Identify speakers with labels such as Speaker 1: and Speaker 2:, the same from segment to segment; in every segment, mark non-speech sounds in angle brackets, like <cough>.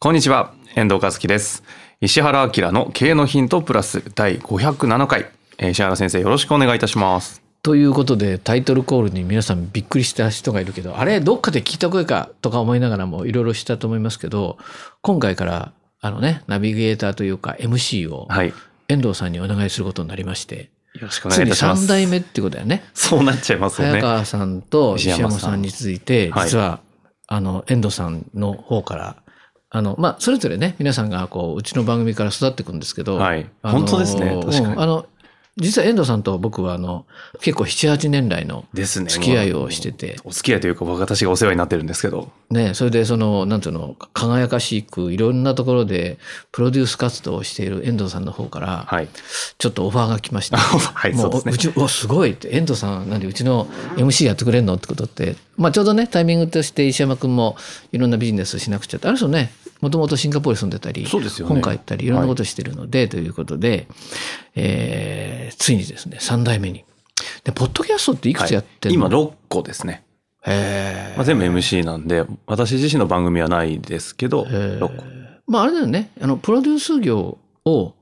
Speaker 1: こんにちは、遠藤和樹です。石原明の経営のヒントプラス第507回。えー石原先生よろしくお願いいたします。
Speaker 2: ということでタイトルコールに皆さんびっくりした人がいるけどあれどっかで聞いた声かとか思いながらもいろいろしたと思いますけど今回からあのねナビゲーターというか MC を
Speaker 1: はい。よ
Speaker 2: 遠藤さんにお願いすることになりまして
Speaker 1: ろしくお願
Speaker 2: つい
Speaker 1: します。
Speaker 2: 3代目ってことだよね。
Speaker 1: そうなっちゃいますよね。
Speaker 2: 早川さんと石
Speaker 1: 石山さん
Speaker 2: について
Speaker 1: はい
Speaker 2: 実はあの遠藤さんの方からあのまあそれぞれね皆さんがこううちの番組から育っていくんですけど、
Speaker 1: はい。本当ですね。確かに。
Speaker 2: うんあの実は遠藤さんと僕はあの結構78年来の
Speaker 1: ですね。
Speaker 2: 付き合いをしてて、
Speaker 1: お付き合いというか私がお世話になってるんですけど。
Speaker 2: ね、それでその、なんていうの、輝かしくいろんなところでプロデュース活動をしている遠藤さんの方から、
Speaker 1: はい。
Speaker 2: ちょっとオファーが来まして、<laughs>
Speaker 1: はい、
Speaker 2: も
Speaker 1: そうですね
Speaker 2: う。ち、すごいって、遠藤さん、なんでうちの MC やってくれんのってことって、まあちょうどね、タイミングとして石山くんもいろんなビジネスしなくちゃって、ある人ね、もともとシンガポールに住んでたり、
Speaker 1: そうですよね
Speaker 2: 行ったり、いろんなことしてるので、ということで、えーついにですね、3代目に。で、ポッドキャストっていくつやってんの、
Speaker 1: 今6個ですね。
Speaker 2: へー
Speaker 1: まあ、全部 MC なんで、私自身の番組はないですけど、
Speaker 2: へー
Speaker 1: 6個。
Speaker 2: まああれだよね、あの、プロデュース業を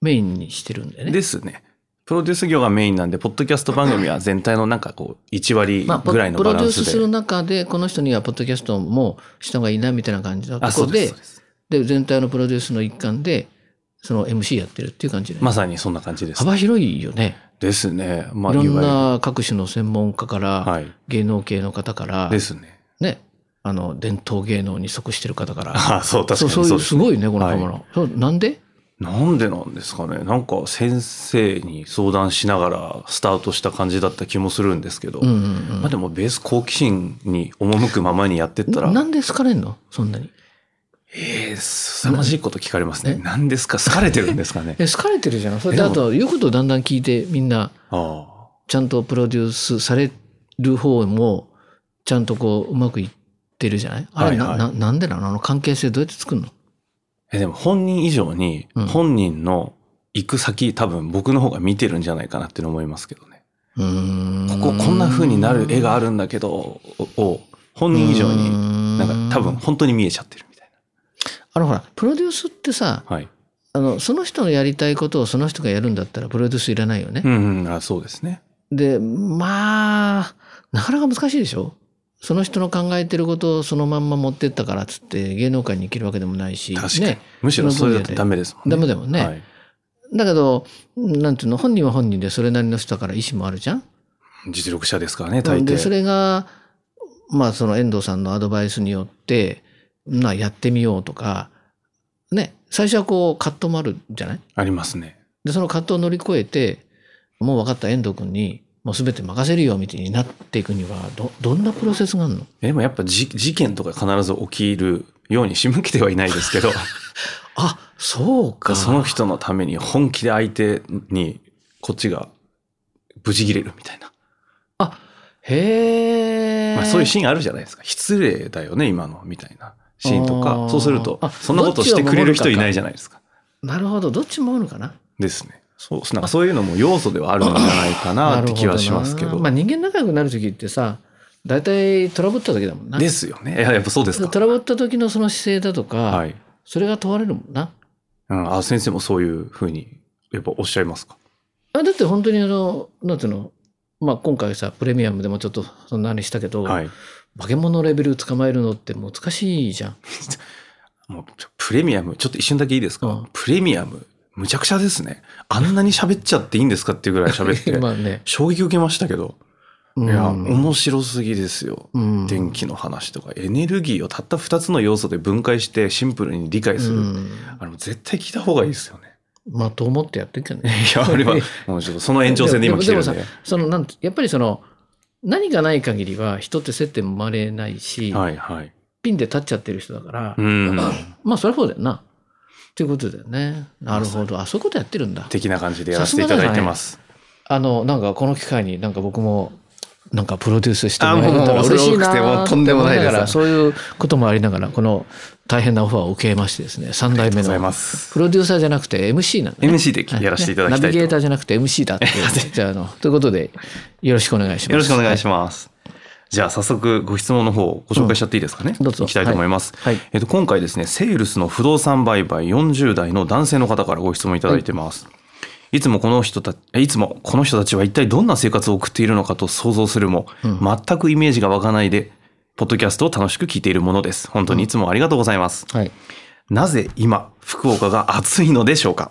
Speaker 2: メインにしてるんだよね。
Speaker 1: ですね。プロデュース業がメインなんで、ポッドキャスト番組は <laughs> 全体のなんかこう、1割ぐらいの
Speaker 2: プロデュー
Speaker 1: バランスで。
Speaker 2: スする中で、この人にはポッドキャストもした方がいいなみたいな感じのと
Speaker 1: あ、
Speaker 2: ころで
Speaker 1: で
Speaker 2: 全体のプロデュースの一環で、その MC やってるっていう感じで、
Speaker 1: まさにそんな感じです。
Speaker 2: 幅広いよね。
Speaker 1: ですね。まあ、
Speaker 2: いろんな各種の専門家から、
Speaker 1: はい。
Speaker 2: 芸能系の方から、
Speaker 1: ですね。
Speaker 2: ね、あの、伝統芸能に属してる方から、
Speaker 1: あそう、確かに
Speaker 2: そうそういう、す
Speaker 1: い
Speaker 2: ごいね、この
Speaker 1: はい
Speaker 2: 刃物。そうなんで？
Speaker 1: なんでなんですかね。なんか先生に相談しながらスタートした感じだった気もするんですけど、
Speaker 2: うんうんうん。
Speaker 1: まあでもベース好奇心に赴くままにやってったら、
Speaker 2: なんで好かれんの？そんなに。
Speaker 1: えー、凄まじいこと聞かれますね。
Speaker 2: え？
Speaker 1: 何ですか？好かれてるんですかね。<laughs>
Speaker 2: え、好かれてるじゃん。それで、あと、言うことをだんだん聞いて、みんな、
Speaker 1: あ
Speaker 2: ちゃんとプロデュースされる方も、ちゃんとこう、うまくいってるじゃない？あれ、
Speaker 1: はいはい。
Speaker 2: な、な、なんでなの？あの関係性どうやって作るの？
Speaker 1: えでも本人以上に
Speaker 2: うん
Speaker 1: 本人の行く先、多分僕の方が見てるんじゃないかなって思いますけどね。
Speaker 2: うーん。
Speaker 1: こここんな風になる絵があるんだけど、をを本人以上になんか多分本当に見えちゃってるみたい
Speaker 2: あの、ほら、プロデュースってさ、
Speaker 1: な。はい。
Speaker 2: あの、その人のやりたいことをその人がやるんだったら、プロデュースいらないよね
Speaker 1: う。んうん、あそうですね。
Speaker 2: で、まあ、なかなか難しいでしょ？その人の考えてることをそのまんま持ってったからっつって芸能界に生きるわけでもないし。
Speaker 1: 確かに。
Speaker 2: ね。
Speaker 1: むしろそれだとダメですもんね。
Speaker 2: ダメだもんね
Speaker 1: はい。
Speaker 2: だけど、なんていうの、本人は本人でそれなりの人だから意思もあるじゃん
Speaker 1: 実力者ですからね、大抵。
Speaker 2: で、それが、まあその遠藤さんのアドバイスによって、まあやってみようとか、ね、最初はこう葛藤もあるじゃない？
Speaker 1: ありますね。
Speaker 2: で、その葛藤を乗り越えて、もう分かった遠藤君に、もう全て任せるよみたいになっていくには、ど、どんなプロセスがあるの？
Speaker 1: でもやっぱじ事件とか必ず起きるように仕向けてはいないですけど、<laughs>
Speaker 2: あ、そうか。
Speaker 1: その人のために本気で相手にこっちがブチ切れるみたいな。
Speaker 2: へえ。
Speaker 1: まあそういうシーンあるじゃないですか。失礼だよね、今の、みたいなシーンとか。そうすると
Speaker 2: あ、
Speaker 1: そんなことしてくれる人いないじゃないですか。
Speaker 2: なるほど。どっちもあるのかな？
Speaker 1: ですね。そう、なんかそういうのも要素ではあるんじゃないかなって気はしますけど。
Speaker 2: なるほなまあ人間仲良くなる時ってさ、大体トラブった時だもんな。
Speaker 1: ですよね。いややっぱそうですか。
Speaker 2: トラブった時のその姿勢だとか、
Speaker 1: はい。
Speaker 2: それが問われるもんな。
Speaker 1: うん、あ、先生もそういうふうに、やっぱおっしゃいますか？
Speaker 2: あだって本当にあの、なんていうの、まあ今回さ、プレミアムでもちょっとそんなにしたけど、
Speaker 1: はい。
Speaker 2: 化け物レベル捕まえるのって難しいじゃん。<laughs>
Speaker 1: もうちょプレミアム、ちょっと一瞬だけいいですか、
Speaker 2: うん
Speaker 1: プレミアム、むちゃくちゃですね。あんなに喋っちゃっていいんですかっていうぐらい喋って、<laughs>
Speaker 2: まあね。
Speaker 1: 衝撃受けましたけど。
Speaker 2: うん
Speaker 1: いや、面白すぎですよ。
Speaker 2: うん
Speaker 1: 電気の話とか、エネルギーをたった2つの要素で分解してシンプルに理解する。
Speaker 2: うん
Speaker 1: あの、絶対聞いた方がいいですよね。
Speaker 2: まあ、と思ってやってるけどね。<laughs>
Speaker 1: いや、あれは、もうちょっとその延長線で今来てるんで。
Speaker 2: ももさ、その、なんてやっぱりその、何がない限りは人って接点生まれないし、
Speaker 1: はいはい。
Speaker 2: ピンで立っちゃってる人だから、
Speaker 1: うん。
Speaker 2: まあ、そりゃそうだよな。っていうことだよね。なるほど。あ、そういうことやってるんだ。
Speaker 1: 的な感じでやらせていただいてます。
Speaker 2: あの、なんかこの機会になんか僕も、なんかプロデュースしてもらえたら嬉しいな
Speaker 1: もうとんでもないです
Speaker 2: って思がらそういうこともありながら、この大変なオファーを受けましてですね、3代目の。プロデューサーじゃなくて MC なんで、ね。
Speaker 1: MC でやらせていただきたいと
Speaker 2: ナビゲーターじゃなくて MC だって。じゃあ、あの、ということで、よろしくお願いします。
Speaker 1: よろしくお願いし
Speaker 2: ま
Speaker 1: ます。じゃあ早速ご質問の方をご紹介しちゃっていいですかね？
Speaker 2: うんどうぞ
Speaker 1: いきたいと思います。
Speaker 2: はいはい
Speaker 1: えっと今回ですね、セールスの不動産売買40代の男性の方からご質問いただいてます。いつもこの人たいつもこの人たちは一体どんな生活を送っているのかと想像するも、全くイメージが湧かないで、ポッドキャストを楽しく聞いているものです。本当にいつもありがとうございます。
Speaker 2: はい。
Speaker 1: なぜ今、福岡が暑いのでしょうか？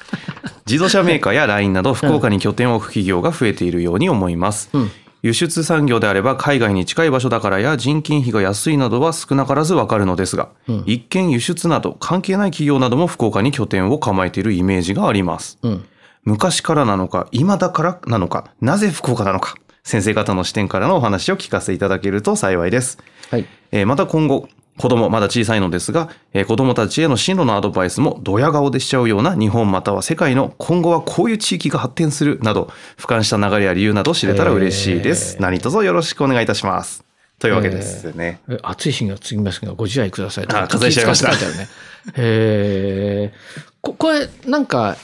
Speaker 1: <laughs> 自動車メーカーや LINE など福岡に拠点を置く企業が増えているように思います。
Speaker 2: うん
Speaker 1: 輸出産業であれば海外に近い場所だからや人件費が安いなどは少なからずわかるのですが、一見輸出など関係ない企業なども福岡に拠点を構えているイメージがあります。
Speaker 2: うん。
Speaker 1: 昔からなのか、今だからなのか、なぜ福岡なのか、先生方の視点からのお話を聞かせていただけると幸いです。
Speaker 2: はい。
Speaker 1: えーまた今後、子供、まだ小さいのですが、えー子供たちへの進路のアドバイスもドヤ顔でしちゃうような日本または世界の今後はこういう地域が発展するなど、俯瞰した流れや理由など知れたら嬉しいです。
Speaker 2: へー
Speaker 1: 何卒よろしくお願いいたします。というわけですね。
Speaker 2: え暑い日が続きますが、ご自愛ください。
Speaker 1: あ風邪ひちゃいました
Speaker 2: ね。へ <laughs> え。ここれ、なんか、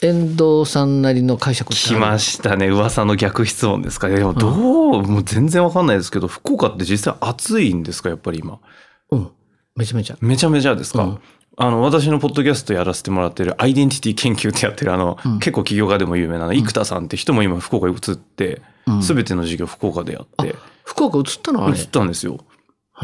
Speaker 2: 遠藤さんなりの解釈
Speaker 1: 来ましたね。噂の逆質問ですか？でもどう、もう全然わかんないですけど、福岡って実際暑いんですか？やっぱり今。
Speaker 2: うん。めちゃめちゃ。
Speaker 1: めちゃめちゃですか、
Speaker 2: うん
Speaker 1: あの、私のポッドキャストやらせてもらってるアイデンティティ研究ってやってるあの、
Speaker 2: うん
Speaker 1: 結構起業家でも有名な生田さんって人も今福岡に移って
Speaker 2: うん、
Speaker 1: すべ、ての授業福岡でやって、
Speaker 2: 福岡移ったの？あれ。
Speaker 1: 移ったんですよ。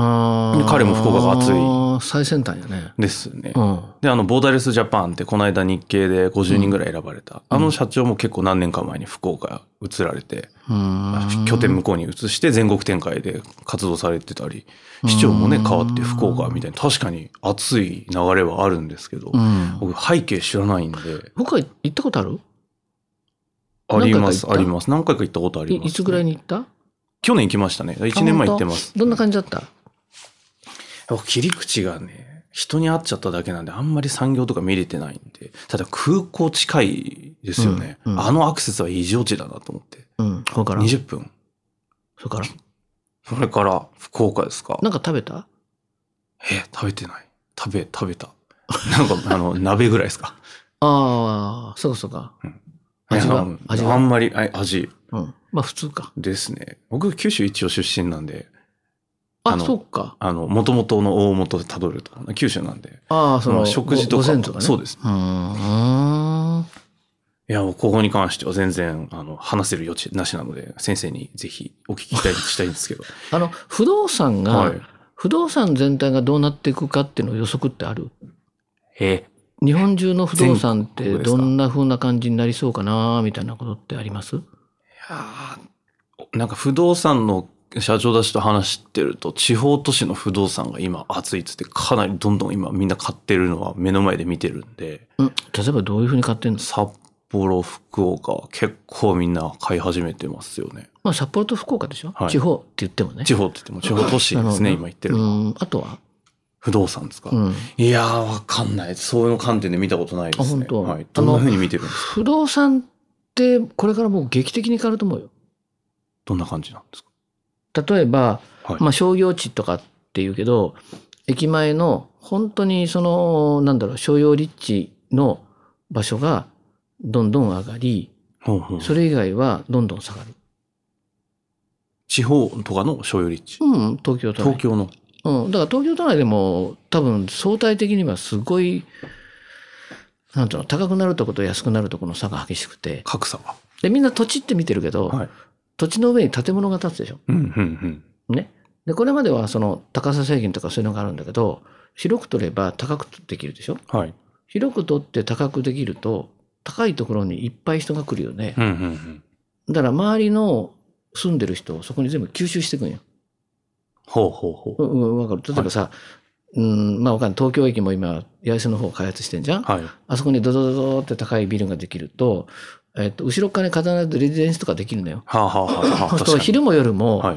Speaker 2: はあ
Speaker 1: 彼も福岡が暑い
Speaker 2: 最先端やね。
Speaker 1: ですね。
Speaker 2: うん。
Speaker 1: で、あの、ボーダレスジャパンってこの間日経で50人ぐらい選ばれた、あの社長も結構何年か前に福岡移られて、
Speaker 2: うん
Speaker 1: 拠点向こうに移して全国展開で活動されてたり、市長もね、変わって福岡みたいな、確かに熱い流れはあるんですけど、
Speaker 2: うん。
Speaker 1: 僕背景知らないんで、
Speaker 2: 福岡行ったことある？
Speaker 1: あります、あります。何回か行ったことあります、
Speaker 2: いいつぐらいに行った？
Speaker 1: 去年行きましたね。1年前行ってます。
Speaker 2: どんな感じだった？
Speaker 1: 僕切り口がね、人に会っちゃっただけなんで、あんまり産業とか見れてないんで、ただ空港近いですよね。
Speaker 2: うんうん
Speaker 1: あのアクセスは異常値だなと思って。
Speaker 2: うん。これから。
Speaker 1: 20分。
Speaker 2: それから。
Speaker 1: それから福岡ですか？
Speaker 2: なんか食べた？
Speaker 1: え、食べてない。食べ、食べた。なんか、あの、<laughs> 鍋ぐらいですか？
Speaker 2: ああ、そうかそうか。味は？
Speaker 1: いや
Speaker 2: 味は？
Speaker 1: あんまり、あ味
Speaker 2: うん。まあ普通か。
Speaker 1: ですね。僕、九州一応出身なんで、あ
Speaker 2: そうか。
Speaker 1: あの、元々の大元でたどると、九州なんで。
Speaker 2: ああ、その、
Speaker 1: まあ食事とか
Speaker 2: ごご先祖がね。
Speaker 1: そうです
Speaker 2: うーん。
Speaker 1: いや、もうここに関しては全然、あの、話せる余地なしなので、先生にぜひお聞きしたいしたいんですけど。<laughs>
Speaker 2: あの、不動産が、
Speaker 1: はい。
Speaker 2: 不動産全体がどうなっていくかっていうの予測ってある？
Speaker 1: え？
Speaker 2: 日本中の不動産ってどんな風な感じになりそうかなみたいなことってあります？
Speaker 1: いやーなんか不動産の社長たちと話してると、地方都市の不動産が今熱いっつって、かなりどんどん今みんな買ってるのは目の前で見てるんで、
Speaker 2: うん。例えばどういう風に買ってんの？
Speaker 1: 札幌、福岡は結構みんな買い始めてますよね。
Speaker 2: まあ札幌と福岡でしょ、
Speaker 1: はい
Speaker 2: 地方って言ってもね。
Speaker 1: 地方って言っても地方都市ですね、今言ってるの。
Speaker 2: あとは
Speaker 1: 不動産ですか、
Speaker 2: うん。
Speaker 1: いやー、わかんない。そういう観点で見たことないですね。
Speaker 2: あ本当？
Speaker 1: はい。どんな風に見てるんですか？
Speaker 2: 不動産ってこれからもう劇的に変わると思うよ。
Speaker 1: どんな感じなんです
Speaker 2: 例えば、
Speaker 1: かはい。
Speaker 2: まあ商業地とかっていうけど、駅前の本当にその、なんだろう、商用立地の場所がどんどん上がり、
Speaker 1: ほうほう
Speaker 2: それ以外はどんどん下がる。
Speaker 1: 地方とかの所有立地？
Speaker 2: うん、東京都内。
Speaker 1: 東京の。
Speaker 2: うん、だから東京都内でも多分相対的にはすごい、なんていうの、高くなるとこと安くなるとこの差が激しくて。
Speaker 1: 格差が。
Speaker 2: で、みんな土地って見てるけど、
Speaker 1: はい。
Speaker 2: 土地の上に建物が建つでしょ？
Speaker 1: うん、うん、うん。
Speaker 2: ね。で、これまではその高さ制限とかそういうのがあるんだけど、広く取れば高くできるでしょ？
Speaker 1: はい。
Speaker 2: 広く取って高くできると、高いところにいっぱい人が来るよね。
Speaker 1: うんうんうん。
Speaker 2: だから周りの住んでる人をそこに全部吸収していくんよ。
Speaker 1: ほうほうほう。
Speaker 2: うん、うん、わかる。例えばさ、うん、まあわかんない。東京駅も今、八重洲の方開発してんじゃん？
Speaker 1: はい。
Speaker 2: あそこにドドドドって高いビルができると、えっと、後ろ側に必ずレジデンスとかできるのよ。
Speaker 1: はあはあはあ <laughs>
Speaker 2: と昼も夜も、
Speaker 1: はい。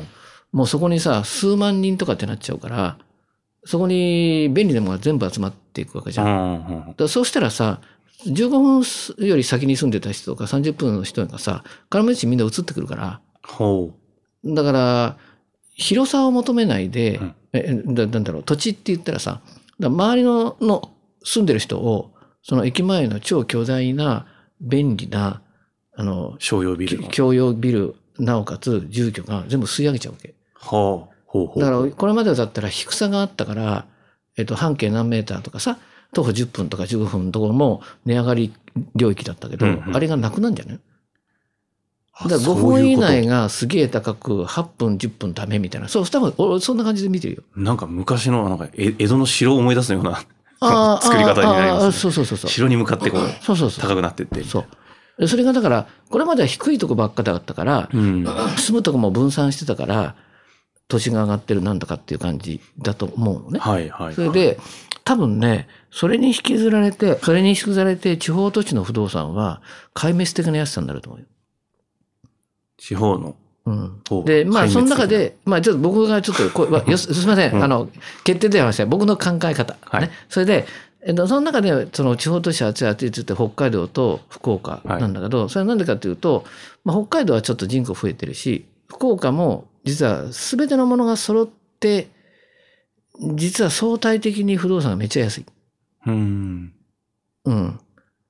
Speaker 2: もうそこにさ、数万人とかってなっちゃうから、そこに便利なものが全部集まっていくわけじゃん。だそうしたらさ、15分より先に住んでた人とか30分の人がさ、金持ちみんな移ってくるから、
Speaker 1: ほ
Speaker 2: だから、広さを求めないで、
Speaker 1: うん
Speaker 2: えだなんだろう、土地って言ったらさ、ら周りのの住んでる人を、その駅前の超巨大な、便利な、あの
Speaker 1: う。、商用ビルの。
Speaker 2: 共用ビル、なおかつ住居が全部吸い上げちゃうわけ。
Speaker 1: はあ。ほうほう。
Speaker 2: だから、これまでだったら低さがあったから、えっと、半径何メーターとかさ、徒歩10分とか15分のところも値上がり領域だったけど、
Speaker 1: うんうん
Speaker 2: あれがなくなんじゃない？
Speaker 1: あ
Speaker 2: だから5
Speaker 1: そういうこと
Speaker 2: 分以内がすげえ高く、8分、10分ダメみたいな。そう、多分、俺そんな感じで見てるよ。
Speaker 1: なんか昔の、なんか、え江戸の城を思い出すような <laughs> 作り方になります、ね。
Speaker 2: そうそうそうそう。
Speaker 1: 城に向かってこう、
Speaker 2: そうそうそう。
Speaker 1: 高くなってって。
Speaker 2: そう。でそれがだから、これまでは低いとこばっかだったから、
Speaker 1: うん。
Speaker 2: 住むとこも分散してたから、土地が上がってるなんとかっていう感じだと思うのね。
Speaker 1: はいはい。
Speaker 2: それ、で、多分ね、それに引きずられて、それに引きずられて、地方土地の不動産は、壊滅的な安さになると思うよ。
Speaker 1: 地方の。
Speaker 2: うんで、まあ、その中で、まあ、ちょっと僕がちょっとこすすみません、
Speaker 1: うん
Speaker 2: あの、決定ではありません。僕の考え方。
Speaker 1: はい
Speaker 2: ね。それで、えっと、その中で、その地方都市暑い暑いって言って、北海道と福岡なんだけど、それはなんでかっていうと、まあ、北海道はちょっと人口増えてるし、福岡も、実は全てのものが揃って、実は相対的に不動産がめっちゃ安い。
Speaker 1: うん。
Speaker 2: うん。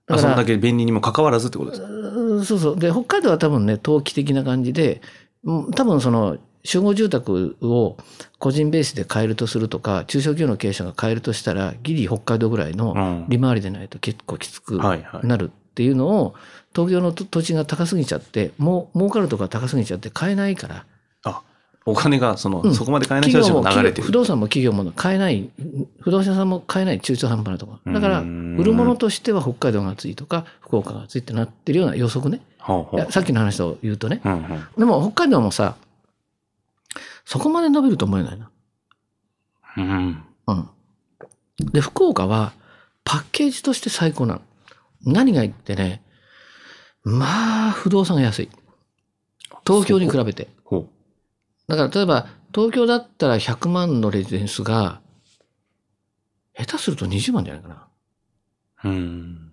Speaker 1: あそんだけ便利にも関わらずってことですか？
Speaker 2: うんそうそう。で、北海道は多分ね、投機的な感じで、うん多分その、集合住宅を個人ベースで買えるとするとか、中小企業の経営者が買えるとしたら、ギリ北海道ぐらいの
Speaker 1: うん。
Speaker 2: 利回りでないと結構きつく。なるっていうのを、東京の土土地が高すぎちゃって、もう儲かるとか高すぎちゃって買えないから、
Speaker 1: あ、お金が、その、
Speaker 2: うん
Speaker 1: そこまで買えない人たちも流れてる。
Speaker 2: 不動産も企業も買えない、不動産さんも買えない中途半端なところ。だから、
Speaker 1: うん
Speaker 2: 売るものとしては北海道が暑いとか、福岡が暑いってなってるような予測ね。
Speaker 1: ほうほ
Speaker 2: いうやさっきの話を言うとね。
Speaker 1: うんうん。
Speaker 2: でも北海道もさ、そこまで伸びると思えないな。
Speaker 1: うん。
Speaker 2: うん。で、福岡はパッケージとして最高なの。何がいいってね、まあ、不動産が安い。東京に比べて。
Speaker 1: ほ
Speaker 2: だから例えば、東京だったら100万のレジデンスが、下手すると20万じゃないかな。
Speaker 1: う。うん。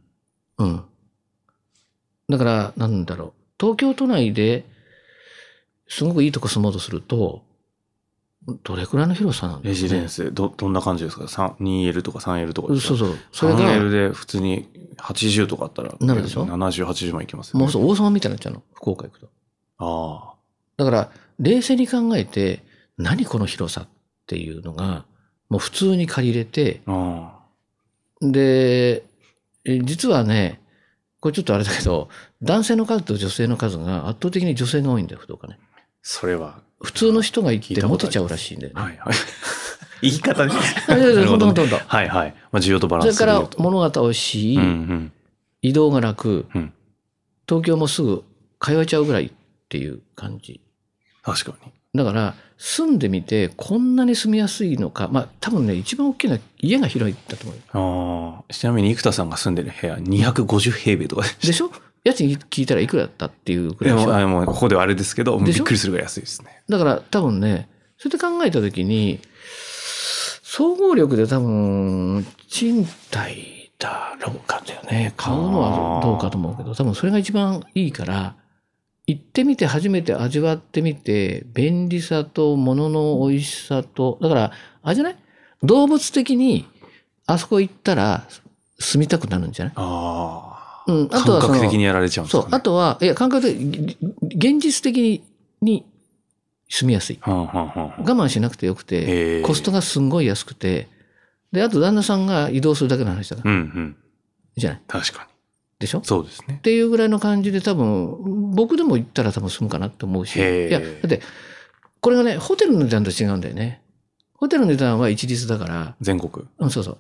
Speaker 2: うん。だから、なんだろう。東京都内ですごくいいとこ住もうとすると、どれくらいの広さなんだろうね？
Speaker 1: レジデンス、ど、どんな感じですか ?3、2L とか 3L とかですか？
Speaker 2: そうそう。それが、
Speaker 1: 3L で普通に80とかあったら、
Speaker 2: なるでしょ
Speaker 1: ？70、80万いきますよ、ね。
Speaker 2: もうそう王様みたいになっちゃうの？福岡行くと。
Speaker 1: あ
Speaker 2: だから、冷静に考えて、何この広さっていうのが、もう普通に借りれて、
Speaker 1: あ。あ
Speaker 2: で、え実はね、これちょっとあれだけど、男性の数と女性の数が圧倒的に女性が多いんだよ、不動かね。
Speaker 1: それは。
Speaker 2: 普通の人が行っ
Speaker 1: 聞いたことあります
Speaker 2: てモテちゃうらしいんだよね。
Speaker 1: はいはい。<laughs> 言い方ね。
Speaker 2: いやいやいや
Speaker 1: なるほ
Speaker 2: んとほんとほんと
Speaker 1: はいはい。まあ、需要とバラン
Speaker 2: それから。物が美味しい、
Speaker 1: うんうん。
Speaker 2: 移動が楽、
Speaker 1: うん
Speaker 2: 東京もすぐ通えちゃうぐらいっていう感じ。
Speaker 1: 確かに。
Speaker 2: だから、住んでみて、こんなに住みやすいのか、まあ、多分ね、一番大きな家が広いんだと思うよ。
Speaker 1: ああ。ちなみに生田さんが住んでる部屋250平米とかで
Speaker 2: でしょ？家賃聞いたらいくらだったっていうくらいでしょ？
Speaker 1: でも、うここではあれですけど、びっくりするぐらい安いですね。
Speaker 2: だから多分ね、それで考えたときに、総合力で多分、賃貸だろうかだよね。買うのはどうかと思うけど、多分それが一番いいから、行ってみて初めて味わってみて、便利さと物の美味しさと、だから、あれじゃない？動物的に、あそこ行ったら住みたくなるんじゃない？
Speaker 1: ああ。
Speaker 2: うん。あとは
Speaker 1: 感覚的にやられちゃうんです
Speaker 2: そう。
Speaker 1: かね。
Speaker 2: あとは、いや、感覚的、現実的にに住みやすい。
Speaker 1: はんはんはんはん
Speaker 2: 我慢しなくてよく
Speaker 1: へ
Speaker 2: て、
Speaker 1: ー
Speaker 2: コストがすんごい安くて、で、あと旦那さんが移動するだけの話だから、
Speaker 1: うんうん。
Speaker 2: じゃない？
Speaker 1: 確かに。
Speaker 2: でしょ？っ
Speaker 1: そうですね。
Speaker 2: ていうぐらいの感じで多分、僕でも行ったら多分住むかなって思うし。いや、だって、これがね、ホテルの値段と違うんだよね。ホテルの値段は一律だから、
Speaker 1: 全国。
Speaker 2: うん、そうそう。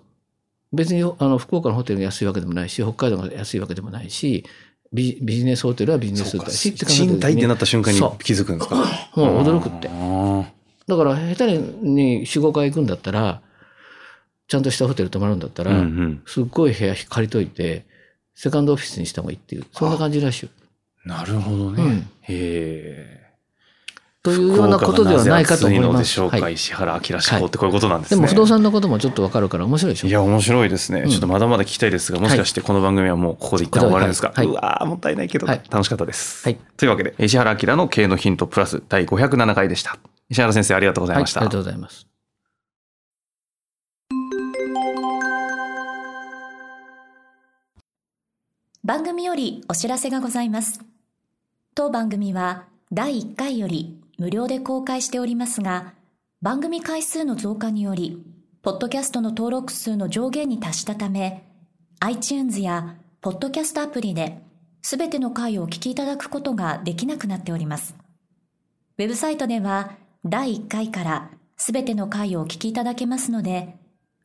Speaker 2: 別にあの福岡のホテルが安いわけでもないし、北海道が安いわけでもないし、ビビジネスホテルはビジネスだしって考え
Speaker 1: 賃貸ってなった瞬間に気づくんですか？
Speaker 2: もう驚くってだから下手に4、5回行くんだったら、ちゃんとしたホテル泊まるんだったら、
Speaker 1: うんうん
Speaker 2: すっごい部屋借りといて、セカンドオフィスにした方がいいっていう、そんな感じらしいよ。
Speaker 1: なるほどね。
Speaker 2: うん
Speaker 1: へえ。
Speaker 2: というようなことではないかと思い
Speaker 1: 福岡がなぜ暑いの
Speaker 2: ま。
Speaker 1: ですしょうか、
Speaker 2: はい
Speaker 1: 石原明志向ってこういうことなんです
Speaker 2: で
Speaker 1: ね。
Speaker 2: も不動産のこともちょっとわかるから面白いでしょ
Speaker 1: いや、面白いですね。
Speaker 2: うん
Speaker 1: ちょっとまだまだ聞きたいですが、もしかしてこの番組はもうここで一旦終わるんですか、
Speaker 2: はいう
Speaker 1: わー、もったいないけど、
Speaker 2: はい
Speaker 1: 楽しかったです。
Speaker 2: はい
Speaker 1: というわけで、石原明の経営のヒントプラス第507回でした。石原先生、ありがとうござい、ました。
Speaker 2: ありがとうございます。
Speaker 3: 番組よりお知らせがございます。当番組は第1回より無料で公開しておりますが、番組回数の増加により、ポッドキャストの登録数の上限に達したため、iTunes やポッドキャストアプリで、すべての回をお聞きいただくことができなくなっております。ウェブサイトでは、第1回からすべての回をお聞きいただけますので、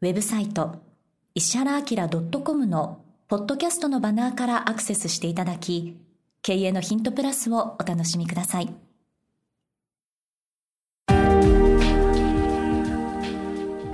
Speaker 3: ウェブサイト、石原明 .com のポッドキャストのバナーからアクセスしていただき、経営のヒントプラスをお楽しみください。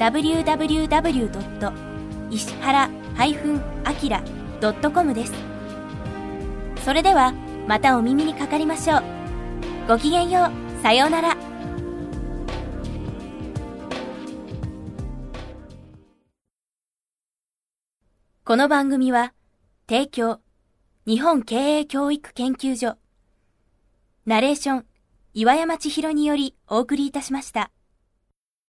Speaker 4: www. 石原 -akira.com です。それではまたお耳にかかりましょう。ごきげんよう。さようなら。この番組は提供日本経営教育研究所ナレーション岩山千尋によりお送りいたしました。